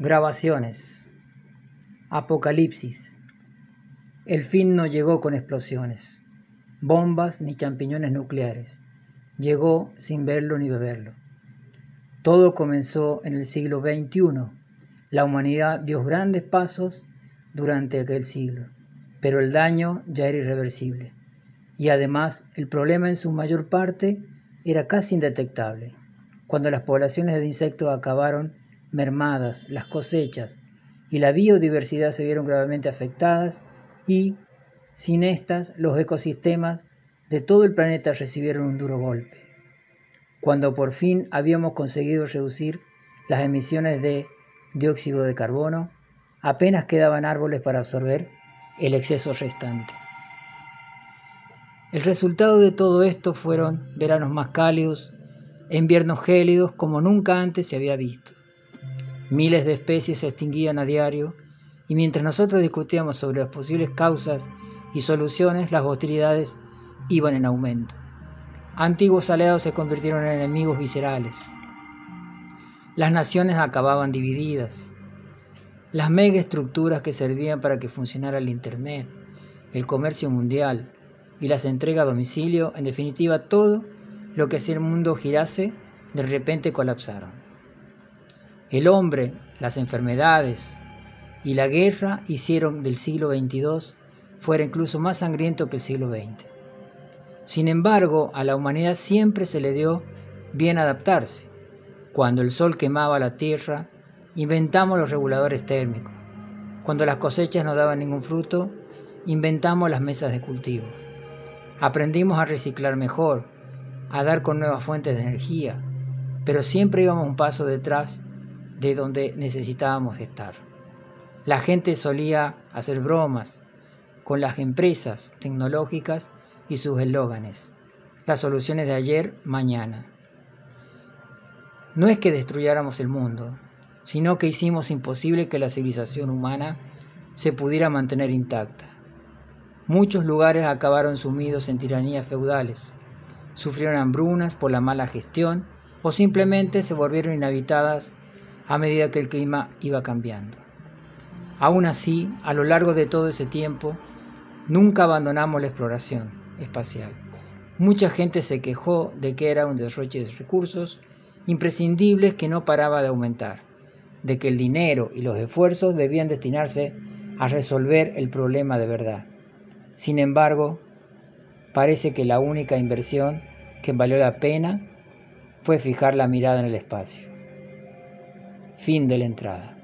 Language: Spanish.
Grabaciones. Apocalipsis. El fin no llegó con explosiones, bombas ni champiñones nucleares. Llegó sin verlo ni beberlo. Todo comenzó en el siglo XXI. La humanidad dio grandes pasos durante aquel siglo, pero el daño ya era irreversible. Y además el problema en su mayor parte era casi indetectable. Cuando las poblaciones de insectos acabaron mermadas las cosechas y la biodiversidad se vieron gravemente afectadas y, sin estas, los ecosistemas de todo el planeta recibieron un duro golpe. Cuando por fin habíamos conseguido reducir las emisiones de dióxido de carbono, apenas quedaban árboles para absorber el exceso restante. El resultado de todo esto fueron veranos más cálidos, inviernos gélidos como nunca antes se había visto. Miles de especies se extinguían a diario y mientras nosotros discutíamos sobre las posibles causas y soluciones, las hostilidades iban en aumento. Antiguos aliados se convirtieron en enemigos viscerales. Las naciones acababan divididas. Las megaestructuras que servían para que funcionara el Internet, el comercio mundial y las entregas a domicilio, en definitiva todo lo que hacía el mundo girase, de repente colapsaron. El hombre, las enfermedades y la guerra hicieron del siglo XXII fuera incluso más sangriento que el siglo XX. Sin embargo, a la humanidad siempre se le dio bien adaptarse. Cuando el sol quemaba la tierra, inventamos los reguladores térmicos. Cuando las cosechas no daban ningún fruto, inventamos las mesas de cultivo. Aprendimos a reciclar mejor, a dar con nuevas fuentes de energía, pero siempre íbamos un paso detrás de donde necesitábamos estar. La gente solía hacer bromas con las empresas tecnológicas y sus eslóganes. Las soluciones de ayer, mañana. No es que destruyéramos el mundo, sino que hicimos imposible que la civilización humana se pudiera mantener intacta. Muchos lugares acabaron sumidos en tiranías feudales, sufrieron hambrunas por la mala gestión o simplemente se volvieron inhabitadas a medida que el clima iba cambiando. Aún así, a lo largo de todo ese tiempo, nunca abandonamos la exploración espacial. Mucha gente se quejó de que era un derroche de recursos imprescindibles que no paraba de aumentar, de que el dinero y los esfuerzos debían destinarse a resolver el problema de verdad. Sin embargo, parece que la única inversión que valió la pena fue fijar la mirada en el espacio. Fin de la entrada.